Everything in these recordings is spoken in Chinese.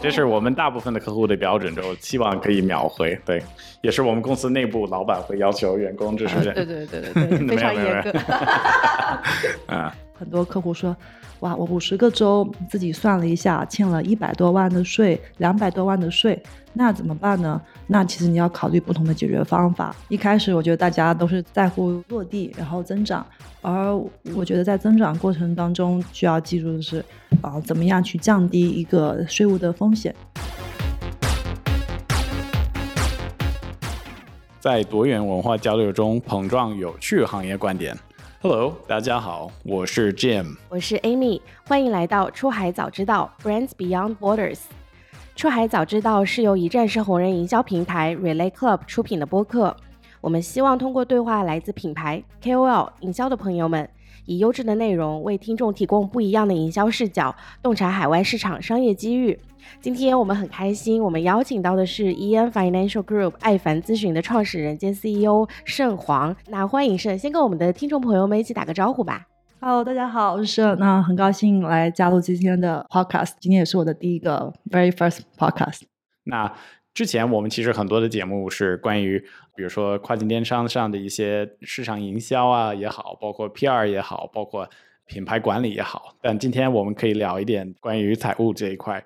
这是我们大部分的客户的标准，就希望可以秒回。对，也是我们公司内部老板会要求员工就是对对对对对，非常严格。啊，很多客户说。哇，我五十个州自己算了一下，欠了一百多万的税，两百多万的税，那怎么办呢？那其实你要考虑不同的解决方法。一开始我觉得大家都是在乎落地，然后增长，而我觉得在增长过程当中需要记住的是，啊，怎么样去降低一个税务的风险。在多元文化交流中碰撞有趣行业观点。Hello，大家好，我是 Jim，我是 Amy，欢迎来到出海早知道 Brands Beyond Borders。出海早知道是由一站式红人营销平台 Relay Club 出品的播客。我们希望通过对话来自品牌 KOL 营销的朋友们。以优质的内容为听众提供不一样的营销视角，洞察海外市场商业机遇。今天我们很开心，我们邀请到的是 EN Financial Group 爱凡咨询的创始人兼 CEO 盛黄。那欢迎盛，先跟我们的听众朋友们一起打个招呼吧。Hello，大家好，我是盛。那很高兴来加入今天的 Podcast，今天也是我的第一个 Very First Podcast。那之前我们其实很多的节目是关于，比如说跨境电商上的一些市场营销啊也好，包括 PR 也好，包括品牌管理也好。但今天我们可以聊一点关于财务这一块。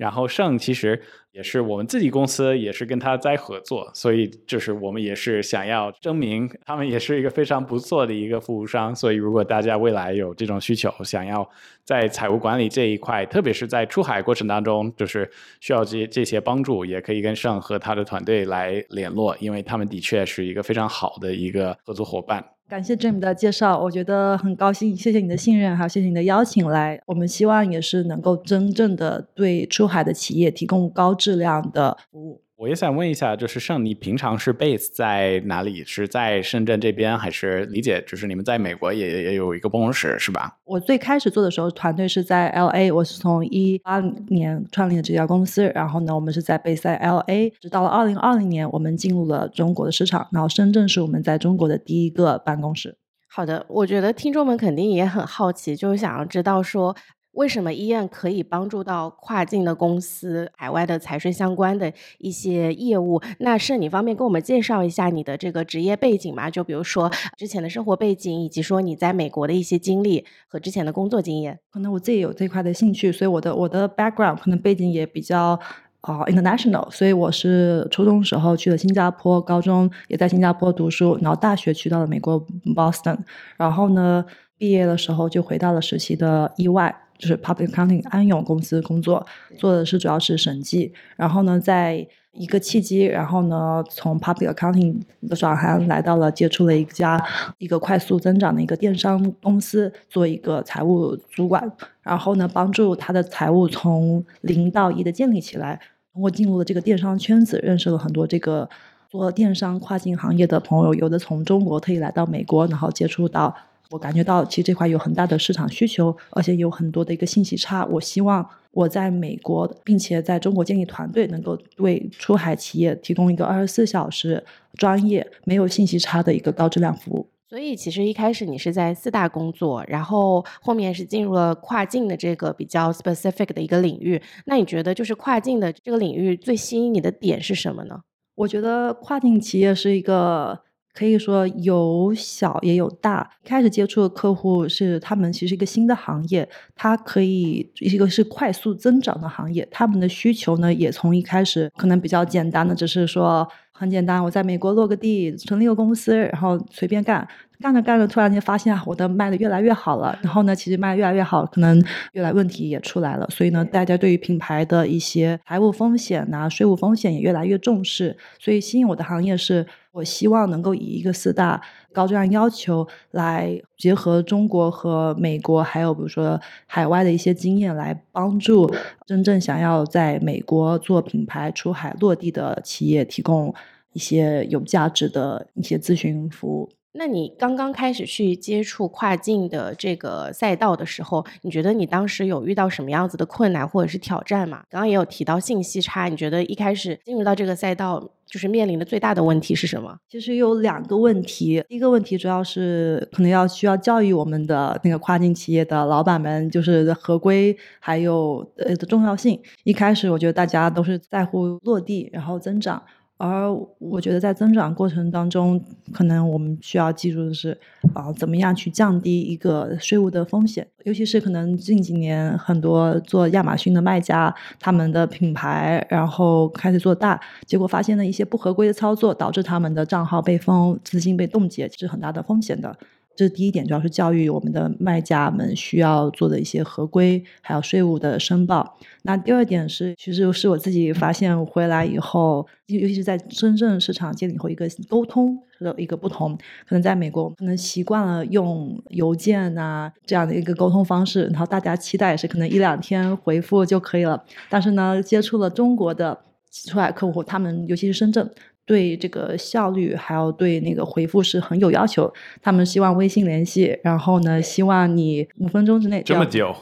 然后盛其实也是我们自己公司，也是跟他在合作，所以就是我们也是想要证明他们也是一个非常不错的一个服务商。所以如果大家未来有这种需求，想要在财务管理这一块，特别是在出海过程当中，就是需要这这些帮助，也可以跟盛和他的团队来联络，因为他们的确是一个非常好的一个合作伙伴。感谢 Jim 的介绍，我觉得很高兴，谢谢你的信任，还有谢谢你的邀请来。我们希望也是能够真正的对出海的企业提供高质量的服务。我也想问一下，就是盛，你平常是 base 在哪里？是在深圳这边，还是理解就是你们在美国也也有一个办公室，是吧？我最开始做的时候，团队是在 LA，我是从一八年创立的这家公司，然后呢，我们是在 base 在 LA，直到了二零二零年，我们进入了中国的市场，然后深圳是我们在中国的第一个办公室。好的，我觉得听众们肯定也很好奇，就是想要知道说。为什么医院可以帮助到跨境的公司、海外的财税相关的一些业务？那是你方便跟我们介绍一下你的这个职业背景吗？就比如说之前的生活背景，以及说你在美国的一些经历和之前的工作经验。可能我自己有这块的兴趣，所以我的我的 background 可能背景也比较啊 international。所以我是初中时候去了新加坡，高中也在新加坡读书，然后大学去到了美国 Boston，然后呢毕业的时候就回到了实习的意外。就是 public accounting 安永公司工作，做的是主要是审计。然后呢，在一个契机，然后呢，从 public accounting 的转行来到了接触了一家一个快速增长的一个电商公司，做一个财务主管。然后呢，帮助他的财务从零到一的建立起来。通过进入了这个电商圈子，认识了很多这个做电商跨境行业的朋友，有的从中国特意来到美国，然后接触到。我感觉到其实这块有很大的市场需求，而且有很多的一个信息差。我希望我在美国，并且在中国建立团队，能够为出海企业提供一个二十四小时专业、没有信息差的一个高质量服务。所以，其实一开始你是在四大工作，然后后面是进入了跨境的这个比较 specific 的一个领域。那你觉得，就是跨境的这个领域最吸引你的点是什么呢？我觉得跨境企业是一个。可以说有小也有大。开始接触的客户是他们，其实一个新的行业，它可以一个是快速增长的行业。他们的需求呢，也从一开始可能比较简单的，只是说很简单，我在美国落个地，成立个公司，然后随便干，干着干着，突然间发现我的卖的越来越好了。然后呢，其实卖的越来越好，可能越来问题也出来了。所以呢，大家对于品牌的一些财务风险呐、税务风险也越来越重视。所以吸引我的行业是。我希望能够以一个四大高质量要求来结合中国和美国，还有比如说海外的一些经验，来帮助真正想要在美国做品牌出海落地的企业，提供一些有价值的一些咨询服务。那你刚刚开始去接触跨境的这个赛道的时候，你觉得你当时有遇到什么样子的困难或者是挑战吗？刚刚也有提到信息差，你觉得一开始进入到这个赛道，就是面临的最大的问题是什么？其实有两个问题，第一个问题主要是可能要需要教育我们的那个跨境企业的老板们，就是合规还有呃的重要性。一开始我觉得大家都是在乎落地，然后增长。而我觉得在增长过程当中，可能我们需要记住的是，啊，怎么样去降低一个税务的风险，尤其是可能近几年很多做亚马逊的卖家，他们的品牌然后开始做大，结果发现了一些不合规的操作，导致他们的账号被封、资金被冻结，是很大的风险的。这是第一点，主要是教育我们的卖家们需要做的一些合规，还有税务的申报。那第二点是，其实是我自己发现回来以后，尤其是在深圳市场建立以后，一个沟通的一个不同。可能在美国，可能习惯了用邮件啊这样的一个沟通方式，然后大家期待是可能一两天回复就可以了。但是呢，接触了中国的出海客户，他们尤其是深圳。对这个效率，还有对那个回复是很有要求。他们希望微信联系，然后呢，希望你五分钟之内。这么久？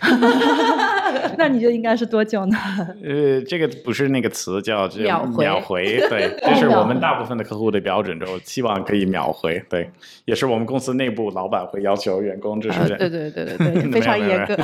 那你觉得应该是多久呢？呃，这个不是那个词叫秒回，秒回。对，这是我们大部分的客户的标准，就希望可以秒回。对，也是我们公司内部老板会要求员工，这是对对对对对，非常严格。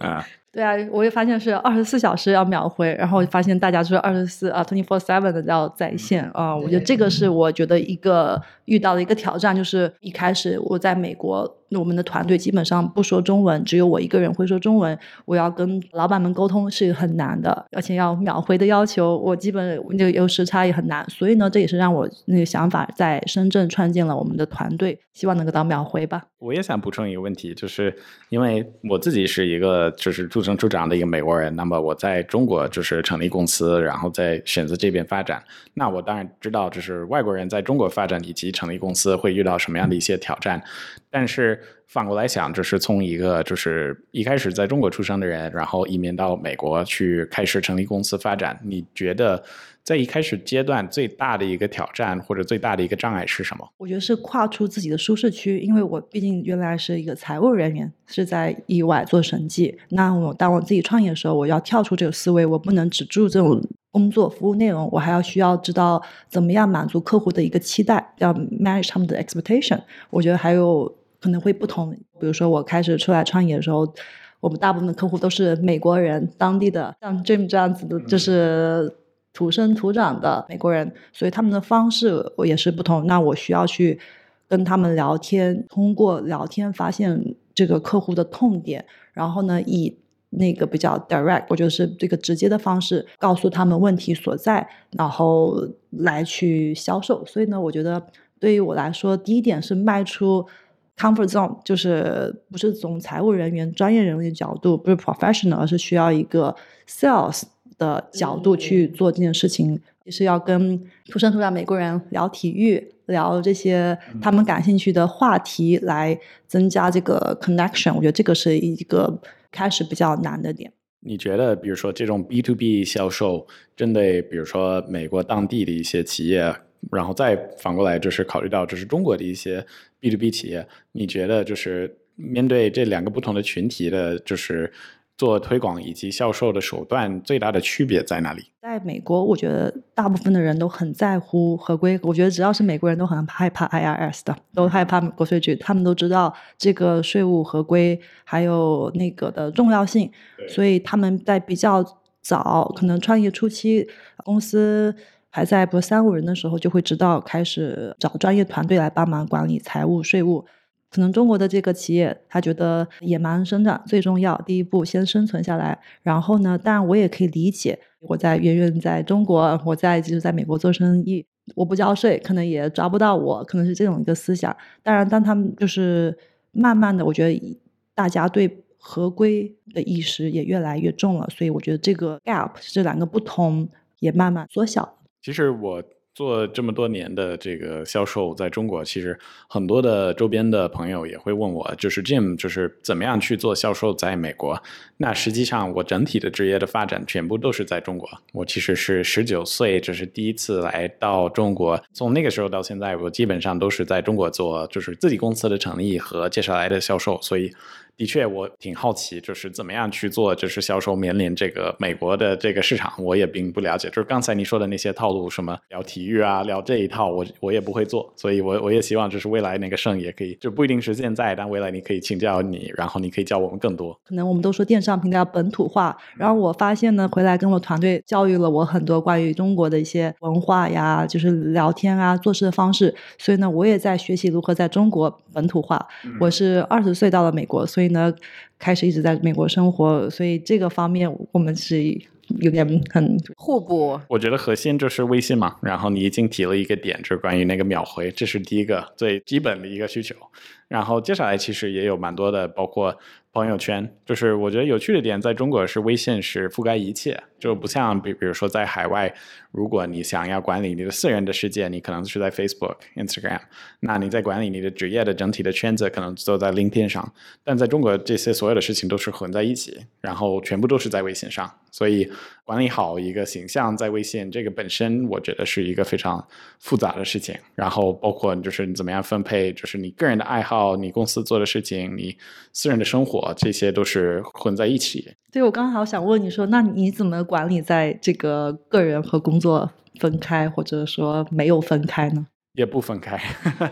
啊。对啊，我也发现是二十四小时要秒回，然后发现大家就是二十四啊，twenty four seven 的要在线啊。我觉得这个是我觉得一个遇到的一个挑战，就是一开始我在美国。那我们的团队基本上不说中文，只有我一个人会说中文。我要跟老板们沟通是很难的，而且要秒回的要求，我基本那个有时差也很难。所以呢，这也是让我那个想法在深圳创建了我们的团队，希望能够到秒回吧。我也想补充一个问题，就是因为我自己是一个就是出生土长的一个美国人，那么我在中国就是成立公司，然后在选择这边发展。那我当然知道，就是外国人在中国发展以及成立公司会遇到什么样的一些挑战，但是。反过来想，就是从一个就是一开始在中国出生的人，然后移民到美国去开始成立公司发展，你觉得在一开始阶段最大的一个挑战或者最大的一个障碍是什么？我觉得是跨出自己的舒适区，因为我毕竟原来是一个财务人员，是在意外做审计。那我当我自己创业的时候，我要跳出这个思维，我不能只住这种工作服务内容，我还要需要知道怎么样满足客户的一个期待，要 manage 他们的 expectation。我觉得还有。可能会不同，比如说我开始出来创业的时候，我们大部分的客户都是美国人，当地的，像 Jim 这样子的，就是土生土长的美国人，所以他们的方式我也是不同。那我需要去跟他们聊天，通过聊天发现这个客户的痛点，然后呢，以那个比较 direct，我觉得是这个直接的方式告诉他们问题所在，然后来去销售。所以呢，我觉得对于我来说，第一点是迈出。Comfort zone 就是不是从财务人员、专业人员角度，不是 professional，而是需要一个 sales 的角度去做这件事情，也是要跟土生土长美国人聊体育，聊这些他们感兴趣的话题，来增加这个 connection。我觉得这个是一个开始比较难的点。你觉得，比如说这种 B to B 销售，针对比如说美国当地的一些企业？然后再反过来，就是考虑到这是中国的一些 B to B 企业，你觉得就是面对这两个不同的群体的，就是做推广以及销售的手段最大的区别在哪里？在美国，我觉得大部分的人都很在乎合规。我觉得只要是美国人都很害怕 IRS 的，都害怕国税局，他们都知道这个税务合规还有那个的重要性，所以他们在比较早，可能创业初期公司。还在不三五人的时候，就会知道开始找专业团队来帮忙管理财务税务。可能中国的这个企业，他觉得野蛮生长最重要，第一步先生存下来。然后呢，当然我也可以理解，我在远远在中国，我在就是在美国做生意，我不交税，可能也抓不到我，可能是这种一个思想。当然，当他们就是慢慢的，我觉得大家对合规的意识也越来越重了，所以我觉得这个 gap 这两个不同也慢慢缩小。其实我做这么多年的这个销售，在中国其实很多的周边的朋友也会问我，就是 Jim，就是怎么样去做销售在美国？那实际上我整体的职业的发展全部都是在中国。我其实是十九岁，这是第一次来到中国，从那个时候到现在，我基本上都是在中国做，就是自己公司的成立和接下来的销售，所以。的确，我挺好奇，就是怎么样去做，就是销售面临这个美国的这个市场，我也并不了解。就是刚才你说的那些套路，什么聊体育啊，聊这一套，我我也不会做。所以，我我也希望，就是未来那个盛也可以，就不一定是现在，但未来你可以请教你，然后你可以教我们更多。可能我们都说电商平台要本土化，然后我发现呢，回来跟我团队教育了我很多关于中国的一些文化呀，就是聊天啊，做事的方式。所以呢，我也在学习如何在中国本土化。我是二十岁到了美国，所以。呢，开始一直在美国生活，所以这个方面我们是有点很互补。我觉得核心就是微信嘛，然后你已经提了一个点，就是关于那个秒回，这是第一个最基本的一个需求。然后接下来其实也有蛮多的，包括。朋友圈。就是我觉得有趣的点，在中国是微信是覆盖一切，就不像比比如说在海外，如果你想要管理你的私人的世界，你可能是在 Facebook、Instagram，那你在管理你的职业的整体的圈子，可能都在 LinkedIn 上。但在中国，这些所有的事情都是混在一起，然后全部都是在微信上，所以管理好一个形象在微信，这个本身我觉得是一个非常复杂的事情。然后包括就是你怎么样分配，就是你个人的爱好、你公司做的事情、你私人的生活。这些都是混在一起。对，我刚好想问你说，那你怎么管理在这个个人和工作分开，或者说没有分开呢？也不分开，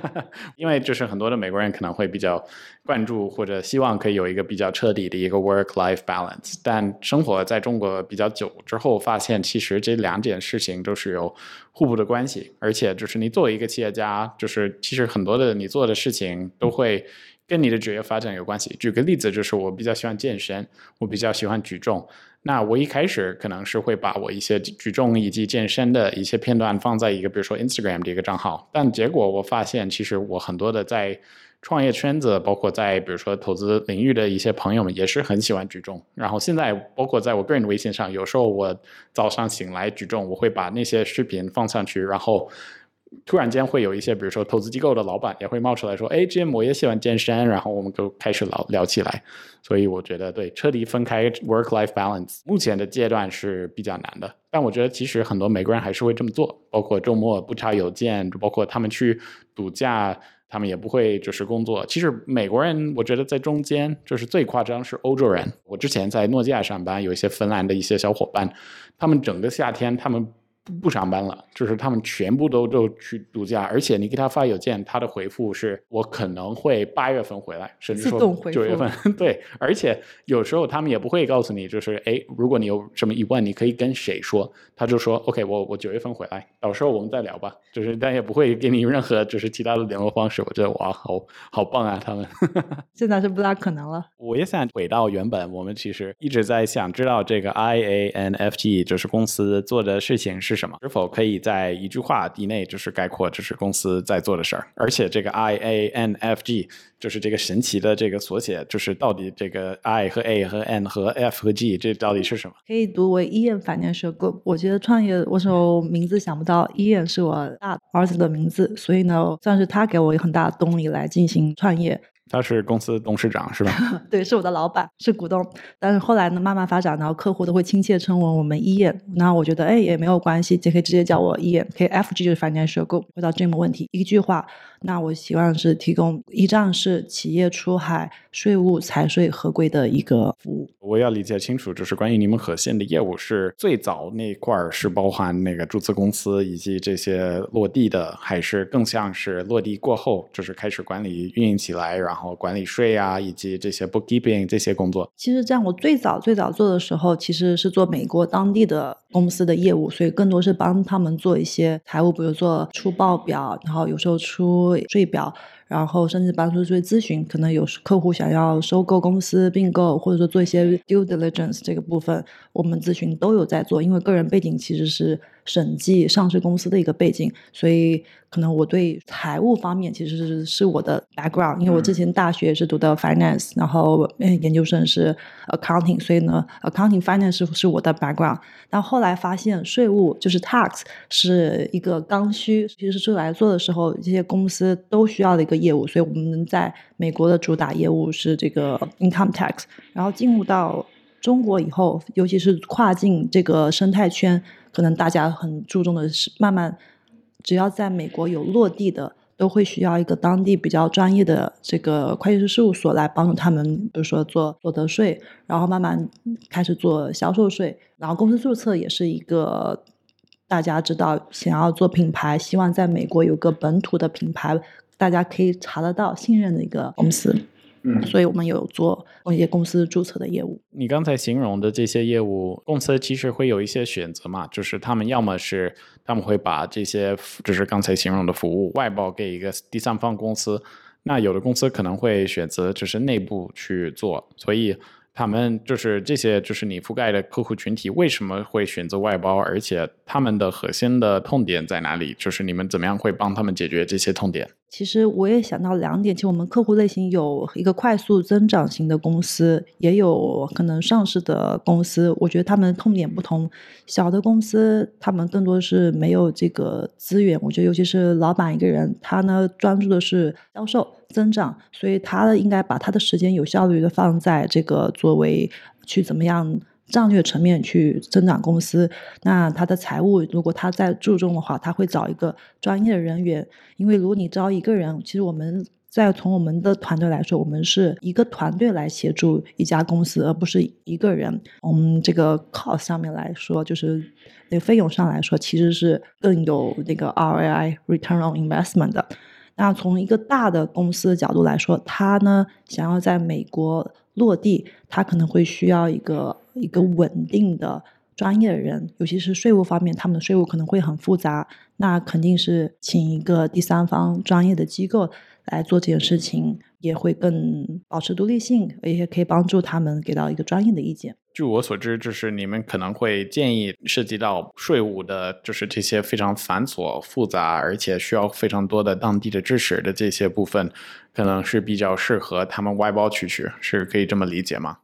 因为就是很多的美国人可能会比较关注或者希望可以有一个比较彻底的一个 work-life balance，但生活在中国比较久之后，发现其实这两件事情都是有互补的关系，而且就是你作为一个企业家，就是其实很多的你做的事情都会。跟你的职业发展有关系。举个例子，就是我比较喜欢健身，我比较喜欢举重。那我一开始可能是会把我一些举重以及健身的一些片段放在一个，比如说 Instagram 的一个账号。但结果我发现，其实我很多的在创业圈子，包括在比如说投资领域的一些朋友们，也是很喜欢举重。然后现在，包括在我个人的微信上，有时候我早上醒来举重，我会把那些视频放上去，然后。突然间会有一些，比如说投资机构的老板也会冒出来说：“哎，Jim，我也喜欢健身。”然后我们就开始聊聊起来。所以我觉得，对彻底分开 work-life balance，目前的阶段是比较难的。但我觉得，其实很多美国人还是会这么做，包括周末不查邮件，包括他们去度假，他们也不会就是工作。其实美国人，我觉得在中间就是最夸张是欧洲人。我之前在诺基亚上班，有一些芬兰的一些小伙伴，他们整个夏天他们。不不上班了，就是他们全部都都去度假，而且你给他发邮件，他的回复是我可能会八月份回来，甚至说九月份。对，而且有时候他们也不会告诉你，就是哎，如果你有什么疑问，你可以跟谁说？他就说 OK，我我九月份回来，到时候我们再聊吧。就是但也不会给你任何就是其他的联络方式。我觉得哇，好好棒啊，他们。现在是不大可能了。我也想回到原本，我们其实一直在想知道这个 IANFG 就是公司做的事情是。什么？是否可以在一句话以内就是概括这是公司在做的事儿？而且这个 I A N F G 就是这个神奇的这个缩写，就是到底这个 I 和 A 和 N 和 F 和 G 这到底是什么？可以读为 Ian Financial Group。我觉得创业，我说名字想不到，Ian 是我大儿子的名字，所以呢，算是他给我一个很大的动力来进行创业。他是公司董事长是吧？对，是我的老板，是股东。但是后来呢，慢慢发展，然后客户都会亲切称我我们伊燕。然后我觉得，哎，也没有关系，就可以直接叫我伊燕。可以，FG 就是 financial group。回到这个问题，一句话，那我希望是提供一站式企业出海税务、财税合规的一个服务。我要理解清楚，就是关于你们核心的业务是最早那块儿是包含那个注册公司以及这些落地的，还是更像是落地过后就是开始管理运营起来，然后。然后管理税啊，以及这些 bookkeeping 这些工作。其实，在我最早最早做的时候，其实是做美国当地的公司的业务，所以更多是帮他们做一些财务，比如做出报表，然后有时候出税表。然后甚至帮助做咨询，可能有客户想要收购公司并购，或者说做一些 due diligence 这个部分，我们咨询都有在做。因为个人背景其实是审计上市公司的一个背景，所以可能我对财务方面其实是是我的 background。因为我之前大学是读的 finance，然后研究生是 accounting，所以呢 accounting finance 是我的 background。但后来发现税务就是 tax 是一个刚需，其实出来做的时候，这些公司都需要的一个。业务，所以我们在美国的主打业务是这个 income tax，然后进入到中国以后，尤其是跨境这个生态圈，可能大家很注重的是，慢慢只要在美国有落地的，都会需要一个当地比较专业的这个会计师事务所来帮助他们，比如说做所得税，然后慢慢开始做销售税，然后公司注册也是一个大家知道想要做品牌，希望在美国有个本土的品牌。大家可以查得到信任的一个公司，嗯，所以我们有做一些公司注册的业务。你刚才形容的这些业务，公司其实会有一些选择嘛，就是他们要么是他们会把这些就是刚才形容的服务外包给一个第三方公司，那有的公司可能会选择就是内部去做，所以。他们就是这些，就是你覆盖的客户群体为什么会选择外包？而且他们的核心的痛点在哪里？就是你们怎么样会帮他们解决这些痛点？其实我也想到两点，其实我们客户类型有一个快速增长型的公司，也有可能上市的公司。我觉得他们痛点不同。小的公司他们更多是没有这个资源，我觉得尤其是老板一个人，他呢专注的是销售。增长，所以他应该把他的时间有效率的放在这个作为去怎么样战略层面去增长公司。那他的财务如果他在注重的话，他会找一个专业的人员。因为如果你招一个人，其实我们在从我们的团队来说，我们是一个团队来协助一家公司，而不是一个人。我们这个 cost 上面来说，就是那费用上来说，其实是更有那个 ROI（return on investment） 的。那从一个大的公司的角度来说，他呢想要在美国落地，他可能会需要一个一个稳定的专业的人，尤其是税务方面，他们的税务可能会很复杂，那肯定是请一个第三方专业的机构来做这件事情。也会更保持独立性，而且可以帮助他们给到一个专业的意见。据我所知，就是你们可能会建议涉及到税务的，就是这些非常繁琐、复杂，而且需要非常多的当地的知识的这些部分，可能是比较适合他们外包出去，是可以这么理解吗？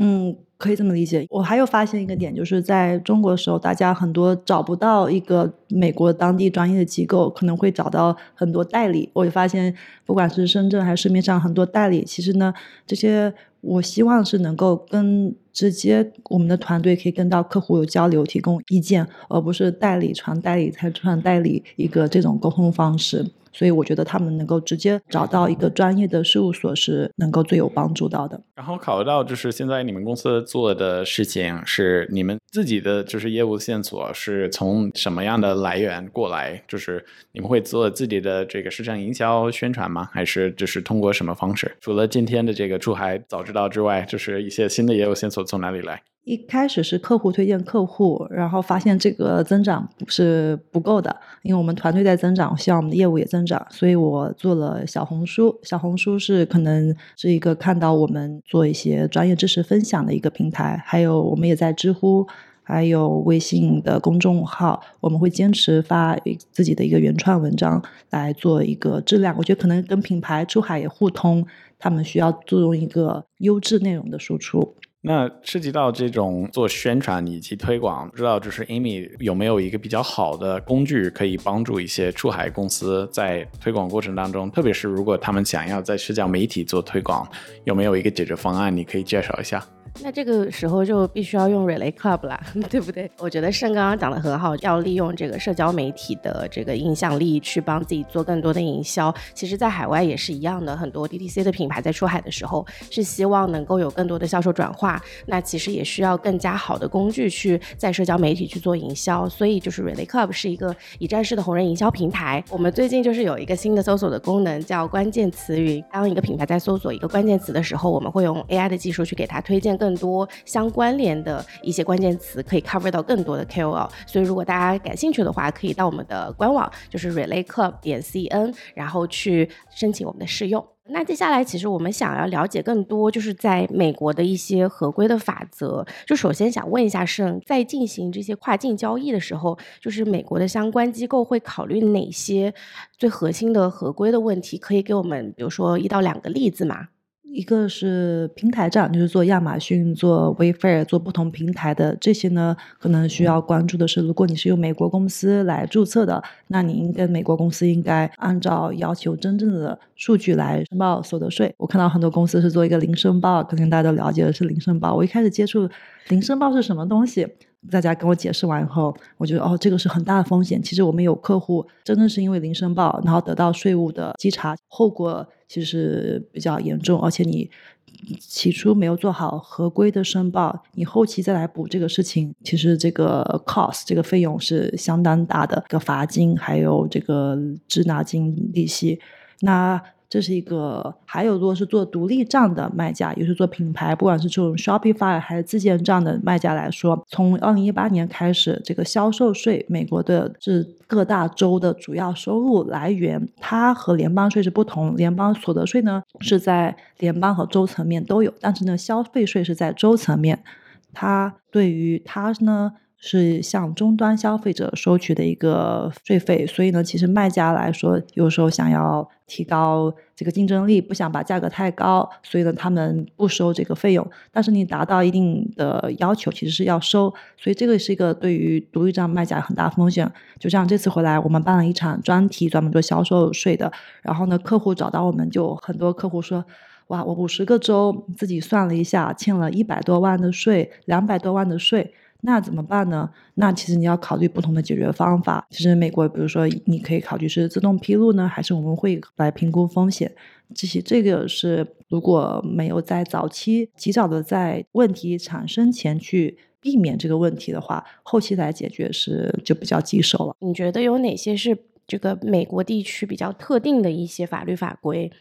嗯，可以这么理解。我还有发现一个点，就是在中国的时候，大家很多找不到一个美国当地专业的机构，可能会找到很多代理。我就发现，不管是深圳还是市面上很多代理，其实呢，这些我希望是能够跟直接我们的团队可以跟到客户有交流，提供意见，而不是代理传代理才传代理一个这种沟通方式。所以我觉得他们能够直接找到一个专业的事务所是能够最有帮助到的。然后考虑到就是现在你们公司做的事情是你们自己的就是业务线索是从什么样的来源过来？就是你们会做自己的这个市场营销宣传吗？还是就是通过什么方式？除了今天的这个出海早知道之外，就是一些新的业务线索从哪里来？一开始是客户推荐客户，然后发现这个增长是不够的，因为我们团队在增长，希望我们的业务也增长，所以我做了小红书。小红书是可能是一个看到我们做一些专业知识分享的一个平台，还有我们也在知乎，还有微信的公众号，我们会坚持发自己的一个原创文章来做一个质量。我觉得可能跟品牌出海也互通，他们需要注重一个优质内容的输出。那涉及到这种做宣传以及推广，不知道就是 Amy 有没有一个比较好的工具，可以帮助一些出海公司在推广过程当中，特别是如果他们想要在社交媒体做推广，有没有一个解决方案？你可以介绍一下。那这个时候就必须要用 Relay Club 啦，对不对？我觉得盛刚刚讲的很好，要利用这个社交媒体的这个影响力去帮自己做更多的营销。其实，在海外也是一样的，很多 DTC 的品牌在出海的时候是希望能够有更多的销售转化，那其实也需要更加好的工具去在社交媒体去做营销。所以，就是 Relay Club 是一个一站式的红人营销平台。我们最近就是有一个新的搜索的功能，叫关键词云。当一个品牌在搜索一个关键词的时候，我们会用 AI 的技术去给它推荐更更多相关联的一些关键词，可以 cover 到更多的 KOL。所以如果大家感兴趣的话，可以到我们的官网，就是 Relay Club 点 CN，然后去申请我们的试用。那接下来，其实我们想要了解更多，就是在美国的一些合规的法则。就首先想问一下盛，在进行这些跨境交易的时候，就是美国的相关机构会考虑哪些最核心的合规的问题？可以给我们，比如说一到两个例子吗？一个是平台站，就是做亚马逊、做 Wayfair、做不同平台的这些呢，可能需要关注的是，如果你是用美国公司来注册的，那你跟美国公司应该按照要求真正的数据来申报所得税。我看到很多公司是做一个零申报，可能大家都了解的是零申报。我一开始接触零申报是什么东西，大家跟我解释完以后，我觉得哦，这个是很大的风险。其实我们有客户真的是因为零申报，然后得到税务的稽查，后果。其实比较严重，而且你起初没有做好合规的申报，你后期再来补这个事情，其实这个 cost 这个费用是相当大的，个罚金还有这个滞纳金利息，那。这是一个，还有如果是做独立账的卖家，也是做品牌，不管是这种 Shopify 还是自建账的卖家来说，从二零一八年开始，这个销售税，美国的是各大州的主要收入来源，它和联邦税是不同。联邦所得税呢是在联邦和州层面都有，但是呢，消费税是在州层面。它对于它呢。是向终端消费者收取的一个税费，所以呢，其实卖家来说，有时候想要提高这个竞争力，不想把价格太高，所以呢，他们不收这个费用。但是你达到一定的要求，其实是要收，所以这个是一个对于独立站卖家很大风险。就像这次回来，我们办了一场专题，专门做销售税的，然后呢，客户找到我们，就很多客户说，哇，我五十个州自己算了一下，欠了一百多万的税，两百多万的税。那怎么办呢？那其实你要考虑不同的解决方法。其实美国，比如说你可以考虑是自动披露呢，还是我们会来评估风险。这些这个是如果没有在早期及早的在问题产生前去避免这个问题的话，后期来解决是就比较棘手了。你觉得有哪些是这个美国地区比较特定的一些法律法规？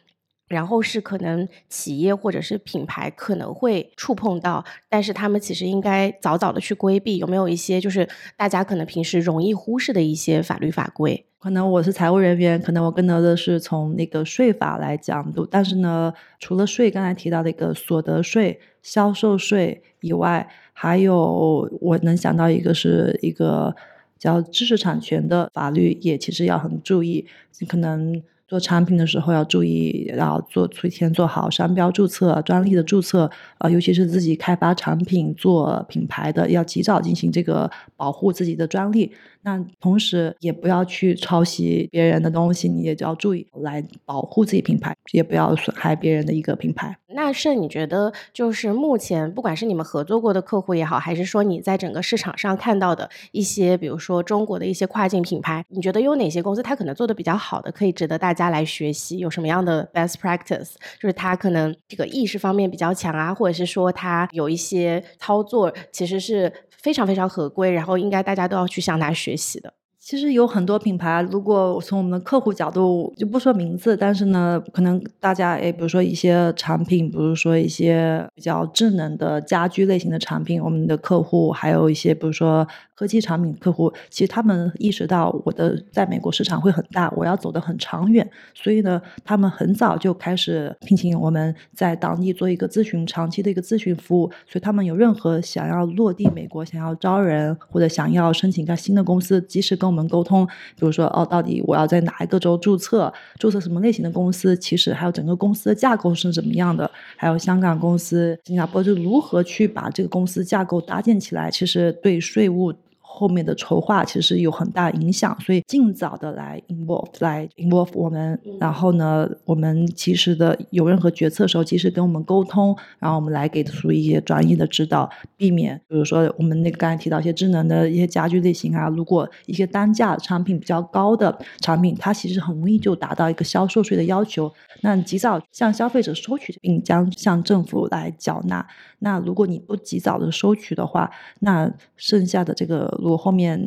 然后是可能企业或者是品牌可能会触碰到，但是他们其实应该早早的去规避。有没有一些就是大家可能平时容易忽视的一些法律法规？可能我是财务人员，可能我更多的是从那个税法来讲的。但是呢，除了税，刚才提到的一个所得税、销售税以外，还有我能想到一个是一个叫知识产权的法律，也其实要很注意。可能。做产品的时候要注意，要做提前做好商标注册、专利的注册，啊，尤其是自己开发产品做品牌的，要及早进行这个保护自己的专利。那同时也不要去抄袭别人的东西，你也就要注意来保护自己品牌，也不要损害别人的一个品牌。那是你觉得，就是目前不管是你们合作过的客户也好，还是说你在整个市场上看到的一些，比如说中国的一些跨境品牌，你觉得有哪些公司它可能做的比较好的，可以值得大家来学习？有什么样的 best practice？就是它可能这个意识方面比较强啊，或者是说它有一些操作其实是非常非常合规，然后应该大家都要去向它学。习的，其实有很多品牌。如果从我们的客户角度，就不说名字，但是呢，可能大家诶，比如说一些产品，比如说一些比较智能的家居类型的产品，我们的客户还有一些，比如说。科技产品客户其实他们意识到我的在美国市场会很大，我要走得很长远，所以呢，他们很早就开始聘请我们在当地做一个咨询，长期的一个咨询服务。所以他们有任何想要落地美国、想要招人或者想要申请一家新的公司，及时跟我们们沟通。比如说，哦，到底我要在哪一个州注册，注册什么类型的公司？其实还有整个公司的架构是怎么样的？还有香港公司、新加坡是如何去把这个公司架构搭建起来？其实对税务。后面的筹划其实有很大影响，所以尽早的来 involve 来 involve 我们，然后呢，我们及时的有任何决策的时候，及时跟我们沟通，然后我们来给出一些专业的指导，避免比如说我们那个刚才提到一些智能的一些家居类型啊，如果一些单价产品比较高的产品，它其实很容易就达到一个销售税的要求，那及早向消费者收取，并将向政府来缴纳。那如果你不及早的收取的话，那剩下的这个。如果后面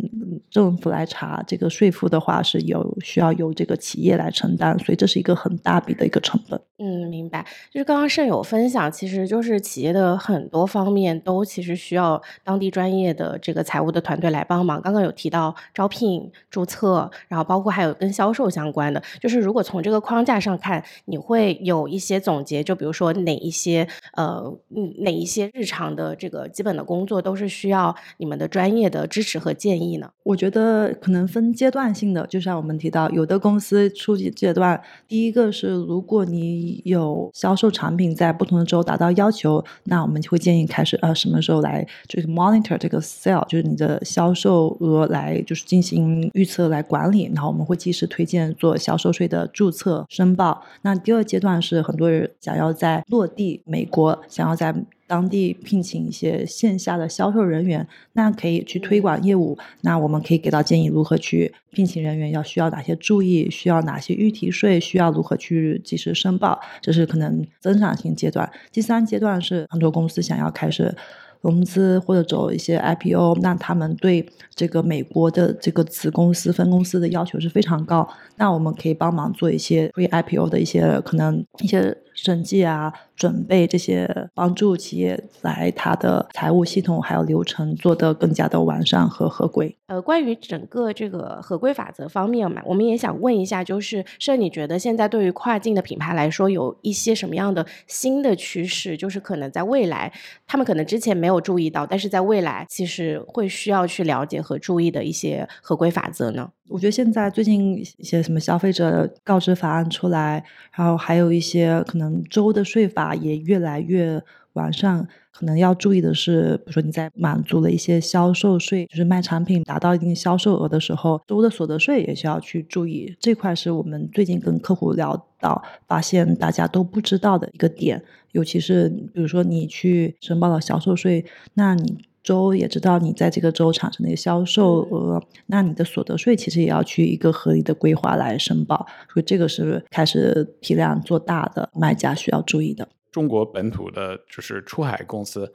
政府来查这个税负的话，是有需要由这个企业来承担，所以这是一个很大笔的一个成本。嗯，明白。就是刚刚盛友分享，其实就是企业的很多方面都其实需要当地专业的这个财务的团队来帮忙。刚刚有提到招聘、注册，然后包括还有跟销售相关的。就是如果从这个框架上看，你会有一些总结，就比如说哪一些呃，哪一些日常的这个基本的工作都是需要你们的专业的支持和建议呢？我觉得可能分阶段性的，就像我们提到，有的公司初级阶段，第一个是如果你有销售产品在不同的州达到要求，那我们就会建议开始呃什么时候来就是 monitor 这个 sale，就是你的销售额来就是进行预测来管理，然后我们会及时推荐做销售税的注册申报。那第二阶段是很多人想要在落地美国，想要在当地聘请一些线下的销售人员，那可以去推广业务。那我们可以给到建议，如何去聘请人员，要需要哪些注意，需要哪些预提税，需要如何去及时申报，这是可能增长性阶段。第三阶段是很多公司想要开始。融资或者走一些 IPO，那他们对这个美国的这个子公司、分公司的要求是非常高。那我们可以帮忙做一些 pre IPO 的一些可能一些审计啊、准备这些，帮助企业来它的财务系统还有流程做得更加的完善和合规。呃，关于整个这个合规法则方面嘛，我们也想问一下，就是是你觉得现在对于跨境的品牌来说，有一些什么样的新的趋势？就是可能在未来，他们可能之前没有注意到，但是在未来其实会需要去了解和注意的一些合规法则呢？我觉得现在最近一些什么消费者告知法案出来，然后还有一些可能州的税法也越来越完善。可能要注意的是，比如说你在满足了一些销售税，就是卖产品达到一定销售额的时候，州的所得税也需要去注意。这块是我们最近跟客户聊到，发现大家都不知道的一个点。尤其是比如说你去申报了销售税，那你州也知道你在这个州产生的一个销售额，那你的所得税其实也要去一个合理的规划来申报。所以这个是开始批量做大的卖家需要注意的。中国本土的就是出海公司，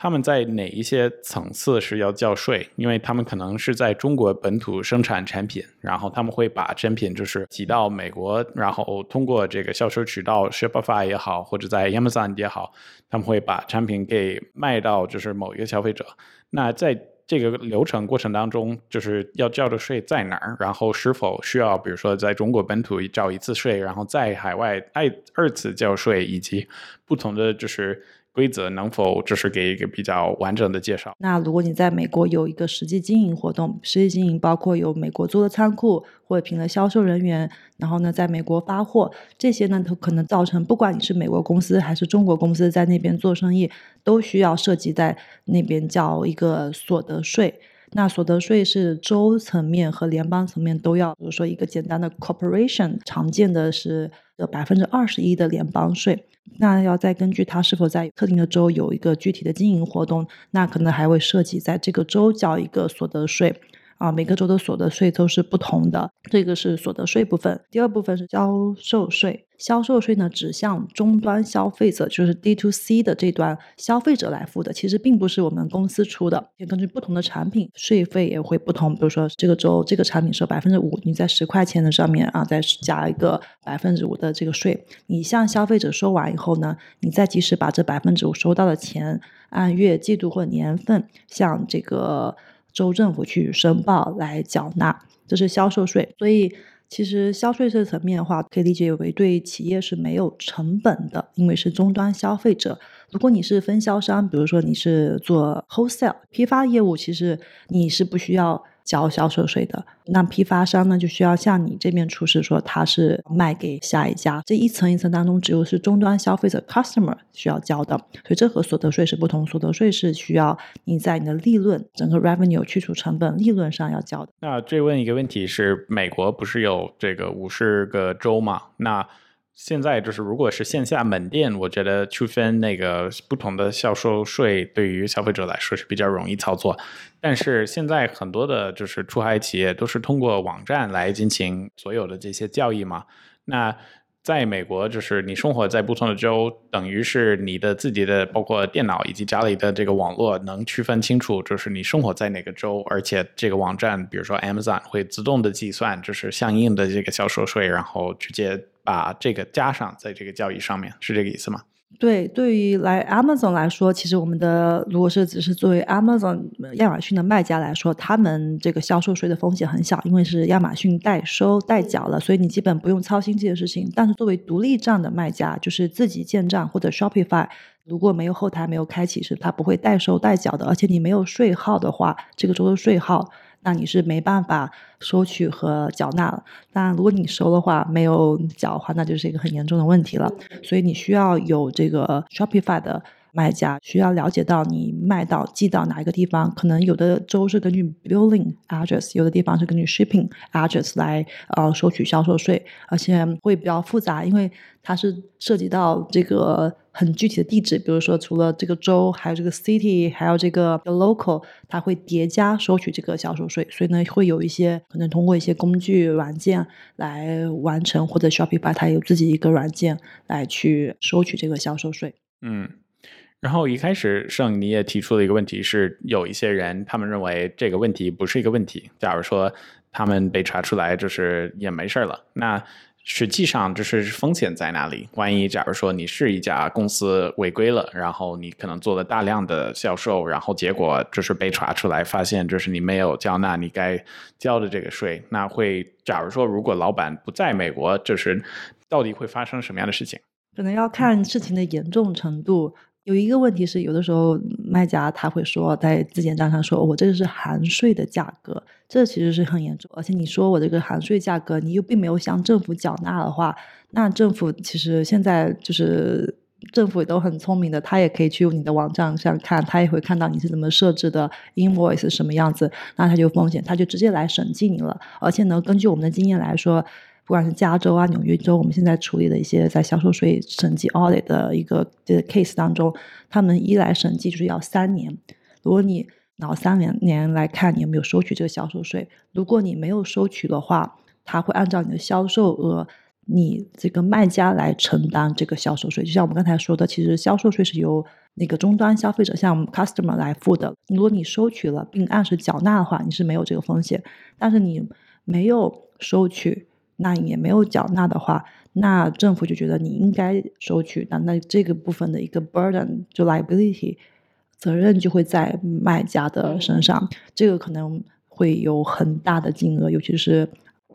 他们在哪一些层次是要交税？因为他们可能是在中国本土生产产品，然后他们会把产品就是寄到美国，然后通过这个销售渠道 Shopify 也好，或者在 Amazon 也好，他们会把产品给卖到就是某一个消费者。那在这个流程过程当中，就是要交的税在哪儿？然后是否需要，比如说在中国本土交一次税，然后在海外再二次交税，以及不同的就是。规则能否就是给一个比较完整的介绍？那如果你在美国有一个实际经营活动，实际经营包括有美国租的仓库或者聘了销售人员，然后呢在美国发货，这些呢都可能造成，不管你是美国公司还是中国公司在那边做生意，都需要涉及在那边交一个所得税。那所得税是州层面和联邦层面都要，比如说一个简单的 corporation，常见的是的百分之二十一的联邦税。那要再根据它是否在特定的州有一个具体的经营活动，那可能还会涉及在这个州交一个所得税。啊，每个州的所得税都是不同的，这个是所得税部分。第二部分是销售税，销售税呢只向终端消费者，就是 D to C 的这端消费者来付的，其实并不是我们公司出的。也根据不同的产品，税费也会不同。比如说这个州这个产品收百分之五，你在十块钱的上面啊，再加一个百分之五的这个税，你向消费者收完以后呢，你再及时把这百分之五收到的钱按月、季度或年份向这个。州政府去申报来缴纳，这是销售税。所以，其实消费这层面的话，可以理解为对企业是没有成本的，因为是终端消费者。如果你是分销商，比如说你是做 wholesale 批发业务，其实你是不需要。交销售税的，那批发商呢就需要向你这边出示说他是卖给下一家，这一层一层当中只有是终端消费者 customer 需要交的，所以这和所得税是不同，所得税是需要你在你的利润整个 revenue 去除成本利润上要交的。那追问一个问题是，美国不是有这个五十个州吗？那现在就是，如果是线下门店，我觉得区分那个不同的销售税，对于消费者来说是比较容易操作。但是现在很多的就是出海企业都是通过网站来进行所有的这些交易嘛。那在美国，就是你生活在不同的州，等于是你的自己的包括电脑以及家里的这个网络能区分清楚，就是你生活在哪个州，而且这个网站，比如说 Amazon 会自动的计算，就是相应的这个销售税，然后直接把这个加上在这个交易上面，是这个意思吗？对，对于来 Amazon 来说，其实我们的如果是只是作为 Amazon 亚马逊的卖家来说，他们这个销售税的风险很小，因为是亚马逊代收代缴了，所以你基本不用操心这些事情。但是作为独立账的卖家，就是自己建账或者 Shopify，如果没有后台没有开启，是它不会代收代缴的，而且你没有税号的话，这个州的税号。那你是没办法收取和缴纳了。那如果你收的话没有缴的话，那就是一个很严重的问题了。所以你需要有这个 Shopify 的卖家，需要了解到你卖到寄到哪一个地方。可能有的州是根据 Billing Address，有的地方是根据 Shipping Address 来呃收取销售税，而且会比较复杂，因为它是涉及到这个。很具体的地址，比如说除了这个州，还有这个 city，还有这个 local，它会叠加收取这个销售税，所以呢，会有一些可能通过一些工具软件来完成，或者 Shopify 它有自己一个软件来去收取这个销售税。嗯，然后一开始盛你也提出了一个问题，是有一些人他们认为这个问题不是一个问题，假如说他们被查出来就是也没事了，那。实际上，就是风险在哪里？万一假如说你是一家公司违规了，然后你可能做了大量的销售，然后结果就是被查出来，发现就是你没有交纳你该交的这个税，那会假如说如果老板不在美国，就是到底会发生什么样的事情？可能要看事情的严重程度。有一个问题是，有的时候卖家他会说在自检账上说，我这个是含税的价格，这其实是很严重。而且你说我这个含税价格，你又并没有向政府缴纳的话，那政府其实现在就是政府也都很聪明的，他也可以去你的网站上看，他也会看到你是怎么设置的，invoice 什么样子，那他就风险，他就直接来审计你了。而且呢，根据我们的经验来说。不管是加州啊、纽约州，我们现在处理的一些在销售税审计 audit 的一个这个 case 当中，他们一来审计就是要三年。如果你然后三年年来看你有没有收取这个销售税，如果你没有收取的话，他会按照你的销售额，你这个卖家来承担这个销售税。就像我们刚才说的，其实销售税是由那个终端消费者像 customer 来付的。如果你收取了并按时缴纳的话，你是没有这个风险。但是你没有收取。那也没有缴纳的话，那政府就觉得你应该收取那，那这个部分的一个 burden 就 liability 责任就会在卖家的身上，这个可能会有很大的金额，尤其是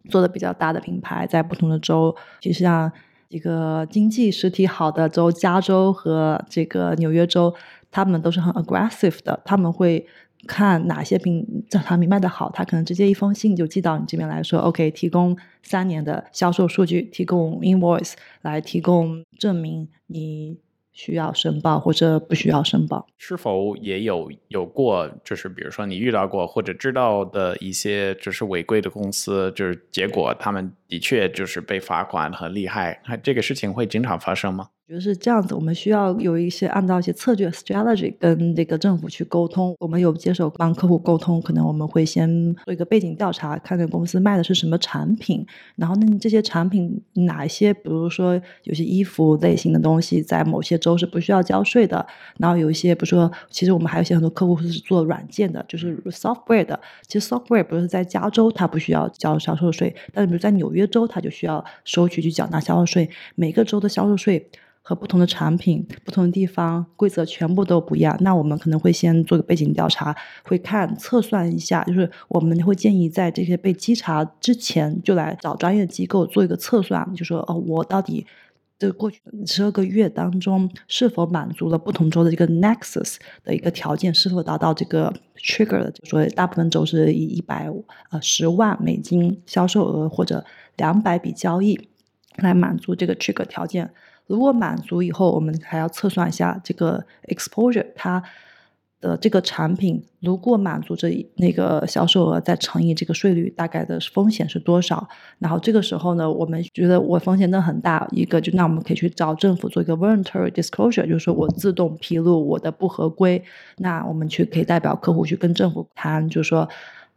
做的比较大的品牌，在不同的州，其实像一个经济实体好的州，加州和这个纽约州，他们都是很 aggressive 的，他们会。看哪些品产品卖的好，他可能直接一封信就寄到你这边来说，OK，提供三年的销售数据，提供 invoice 来提供证明你需要申报或者不需要申报。是否也有有过，就是比如说你遇到过或者知道的一些就是违规的公司，就是结果他们的确就是被罚款很厉害，这个事情会经常发生吗？觉得是这样子，我们需要有一些按照一些策略 strategy 跟这个政府去沟通。我们有接手帮客户沟通，可能我们会先做一个背景调查，看看公司卖的是什么产品，然后那这些产品哪一些，比如说有些衣服类型的东西，在某些州是不需要交税的。然后有一些，比如说，其实我们还有一些很多客户是做软件的，就是 software 的。其实 software 不是在加州它不需要交销售税，但是比如在纽约州它就需要收取去缴纳销售税。每个州的销售税。和不同的产品、不同的地方规则全部都不一样。那我们可能会先做个背景调查，会看测算一下，就是我们会建议在这些被稽查之前就来找专业机构做一个测算，就说哦，我到底这过去十二个月当中是否满足了不同州的这个 nexus 的一个条件，是否达到这个 trigger 的，就说大部分州是以一百呃十万美金销售额或者两百笔交易来满足这个 trigger 条件。如果满足以后，我们还要测算一下这个 exposure，它的这个产品如果满足这那个销售额，再乘以这个税率，大概的风险是多少？然后这个时候呢，我们觉得我风险真的很大，一个就那我们可以去找政府做一个 voluntary disclosure，就是我自动披露我的不合规。那我们去可以代表客户去跟政府谈，就是说。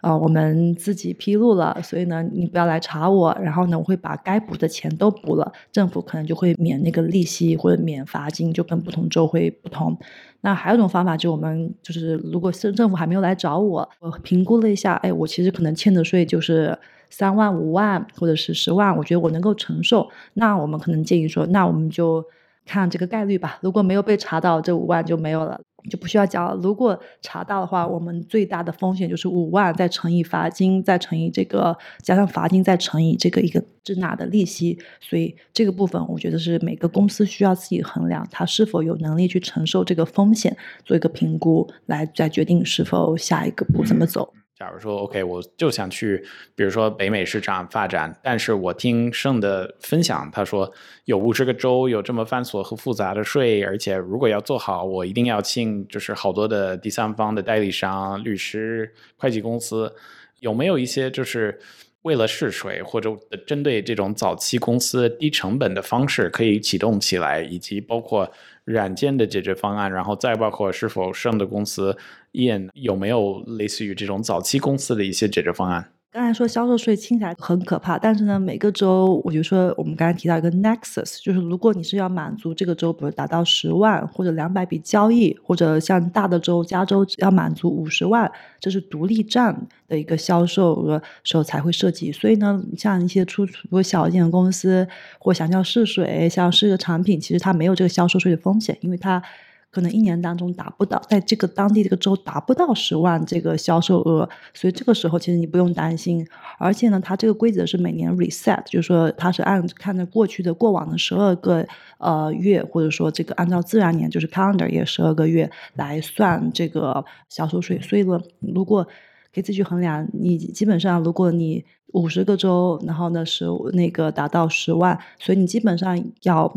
呃，我们自己披露了，所以呢，你不要来查我。然后呢，我会把该补的钱都补了，政府可能就会免那个利息或者免罚金，就跟不同州会不同。那还有一种方法，就我们就是如果市政府还没有来找我，我评估了一下，哎，我其实可能欠的税就是三万、五万或者是十万，我觉得我能够承受。那我们可能建议说，那我们就。看这个概率吧，如果没有被查到，这五万就没有了，就不需要交了。如果查到的话，我们最大的风险就是五万再乘以罚金，再乘以这个加上罚金，再乘以这个一个滞纳的利息。所以这个部分，我觉得是每个公司需要自己衡量，他是否有能力去承受这个风险，做一个评估，来再决定是否下一个步怎么走。假如说，OK，我就想去，比如说北美市场发展，但是我听盛的分享，他说有五十个州有这么繁琐和复杂的税，而且如果要做好，我一定要请就是好多的第三方的代理商、律师、会计公司，有没有一些就是为了试水或者针对这种早期公司低成本的方式可以启动起来，以及包括。软件的解决方案，然后再包括是否剩的公司，in 有没有类似于这种早期公司的一些解决方案？刚才说销售税听起来很可怕，但是呢，每个州，我就说我们刚才提到一个 nexus，就是如果你是要满足这个州，比如达到十万或者两百笔交易，或者像大的州，加州要满足五十万，这是独立站的一个销售额时候才会涉及。所以呢，像一些出如果小一点的公司或想要试水，想要试个产品，其实它没有这个销售税的风险，因为它。可能一年当中达不到，在这个当地这个州达不到十万这个销售额，所以这个时候其实你不用担心。而且呢，它这个规则是每年 reset，就是说它是按看着过去的过往的十二个呃月，或者说这个按照自然年就是 calendar 也十二个月来算这个销售税。所以呢，如果给自己衡量，你基本上如果你五十个州，然后呢是那个达到十万，所以你基本上要。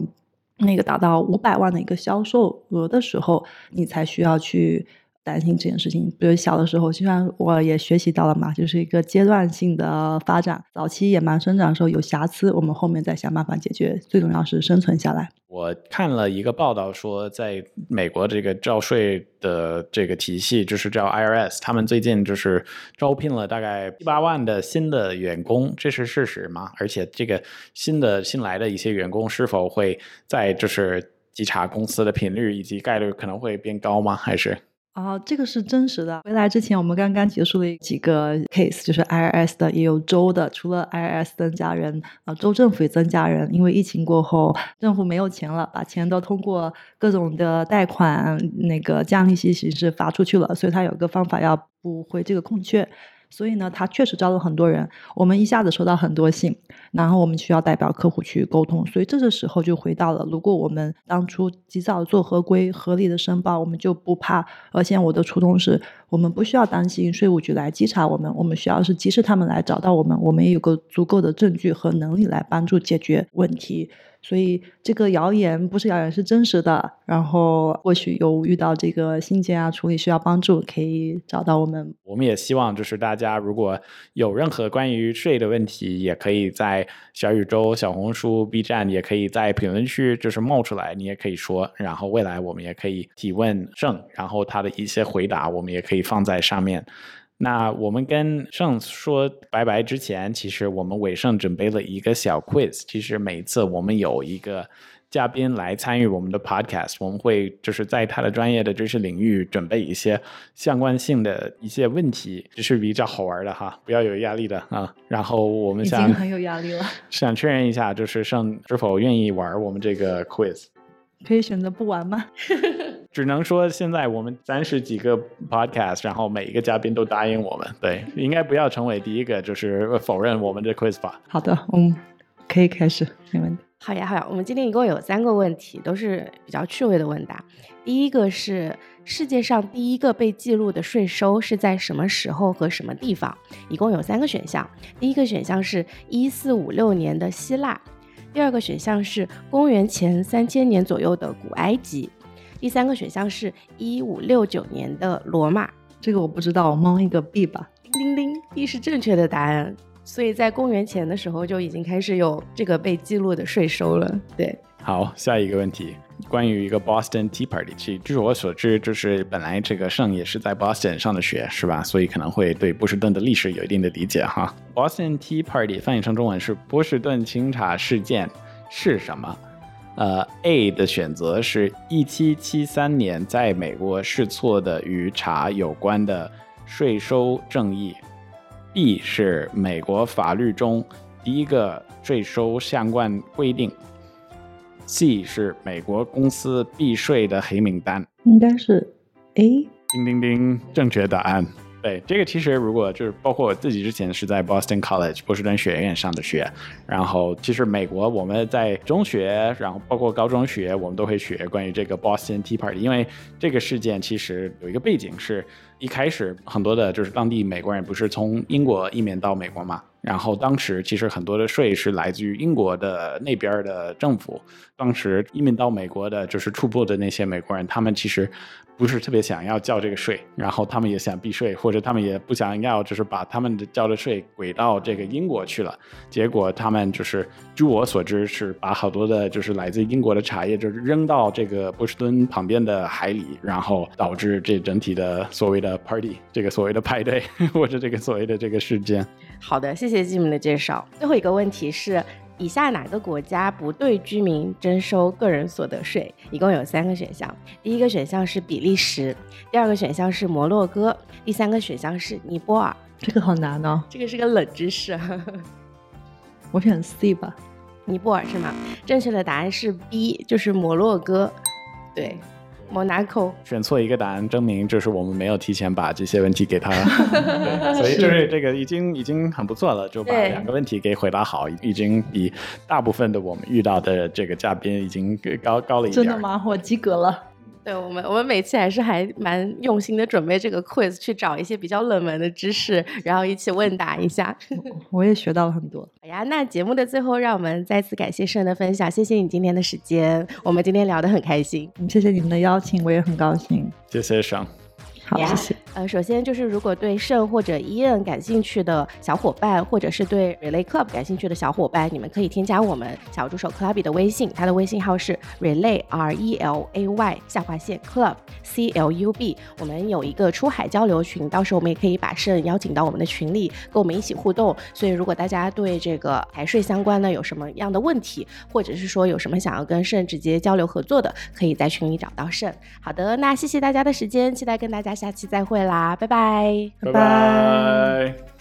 那个达到五百万的一个销售额的时候，你才需要去担心这件事情。比如小的时候，虽然我也学习到了嘛，就是一个阶段性的发展，早期野蛮生长的时候有瑕疵，我们后面再想办法解决。最重要是生存下来。我看了一个报道说，在美国这个招税的这个体系，就是叫 IRS，他们最近就是招聘了大概七八万的新的员工，这是事实吗？而且这个新的新来的一些员工是否会在就是稽查公司的频率以及概率可能会变高吗？还是？啊，这个是真实的。回来之前，我们刚刚结束了几个 case，就是 IRS 的，也有州的。除了 IRS 增加人，啊，州政府也增加人。因为疫情过后，政府没有钱了，把钱都通过各种的贷款、那个降利息形式发出去了，所以他有个方法要补回这个空缺。所以呢，他确实招了很多人，我们一下子收到很多信，然后我们需要代表客户去沟通，所以这个时候就回到了，如果我们当初及早做合规、合理的申报，我们就不怕。而且我的初衷是，我们不需要担心税务局来稽查我们，我们需要是即使他们来找到我们，我们也有个足够的证据和能力来帮助解决问题。所以这个谣言不是谣言，是真实的。然后或许有遇到这个信件啊处理需要帮助，可以找到我们。我们也希望就是大家如果有任何关于税的问题，也可以在小宇宙、小红书、B 站，也可以在评论区就是冒出来，你也可以说。然后未来我们也可以提问证，然后他的一些回答我们也可以放在上面。那我们跟盛说拜拜之前，其实我们伟盛准备了一个小 quiz。其实每一次我们有一个嘉宾来参与我们的 podcast，我们会就是在他的专业的知识领域准备一些相关性的一些问题，这是比较好玩的哈，不要有压力的啊。然后我们想很有压力了，想确认一下，就是盛是否愿意玩我们这个 quiz。可以选择不玩吗？只能说现在我们三十几个 podcast，然后每一个嘉宾都答应我们，对，应该不要成为第一个就是否认我们的 quiz 吧。好的，嗯，可以开始，没问题。好呀，好呀，我们今天一共有三个问题，都是比较趣味的问答。第一个是世界上第一个被记录的税收是在什么时候和什么地方？一共有三个选项。第一个选项是一四五六年的希腊。第二个选项是公元前三千年左右的古埃及，第三个选项是一五六九年的罗马。这个我不知道，我蒙一个 B 吧。叮叮叮，B 是正确的答案。所以在公元前的时候就已经开始有这个被记录的税收了。对，好，下一个问题，关于一个 Boston Tea Party。据据我所知，就是本来这个圣也是在 Boston 上的学，是吧？所以可能会对波士顿的历史有一定的理解哈。Boston Tea Party 翻译成中文是波士顿清茶事件是什么？呃，A 的选择是1773年在美国试错的与茶有关的税收正义。B 是美国法律中第一个税收相关规定。C 是美国公司避税的黑名单。应该是 A。叮叮叮，正确答案。对，这个其实如果就是包括我自己之前是在 Boston College 波士顿学院上的学，然后其实美国我们在中学，然后包括高中学，我们都会学关于这个 Boston Tea Party，因为这个事件其实有一个背景是，一开始很多的就是当地美国人不是从英国移民到美国嘛，然后当时其实很多的税是来自于英国的那边的政府，当时移民到美国的就是初步的那些美国人，他们其实。不是特别想要交这个税，然后他们也想避税，或者他们也不想要，就是把他们的交的税轨到这个英国去了。结果他们就是，据我所知，是把好多的，就是来自英国的茶叶，就是扔到这个波士顿旁边的海里，然后导致这整体的所谓的 party，这个所谓的派对，或者这个所谓的这个事件。好的，谢季明的介绍。最后一个问题是。以下哪个国家不对居民征收个人所得税？一共有三个选项。第一个选项是比利时，第二个选项是摩洛哥，第三个选项是尼泊尔。这个好难哦，这个是个冷知识。我选 C 吧，尼泊尔是吗？正确的答案是 B，就是摩洛哥。对。Monaco 选错一个答案，证明就是我们没有提前把这些问题给他，对，所以就是这个已经已经很不错了，就把两个问题给回答好，已经比大部分的我们遇到的这个嘉宾已经高高了一点。真的吗？我及格了。对我们，我们每次还是还蛮用心的准备这个 quiz，去找一些比较冷门的知识，然后一起问答一下。我也学到了很多。好呀，那节目的最后，让我们再次感谢盛的分享，谢谢你今天的时间，我们今天聊得很开心。谢谢你们的邀请，我也很高兴。谢谢盛。好，谢谢。呃，首先就是如果对盛或者 Ian 感兴趣的小伙伴，或者是对 Relay Club 感兴趣的小伙伴，你们可以添加我们小助手 Clubby 的微信，他的微信号是 Relay R E L A Y 下划线 Club C L U B。我们有一个出海交流群，到时候我们也可以把盛邀请到我们的群里，跟我们一起互动。所以如果大家对这个财税相关的有什么样的问题，或者是说有什么想要跟盛直接交流合作的，可以在群里找到盛。好的，那谢谢大家的时间，期待跟大家。下期再会啦，拜拜，拜拜。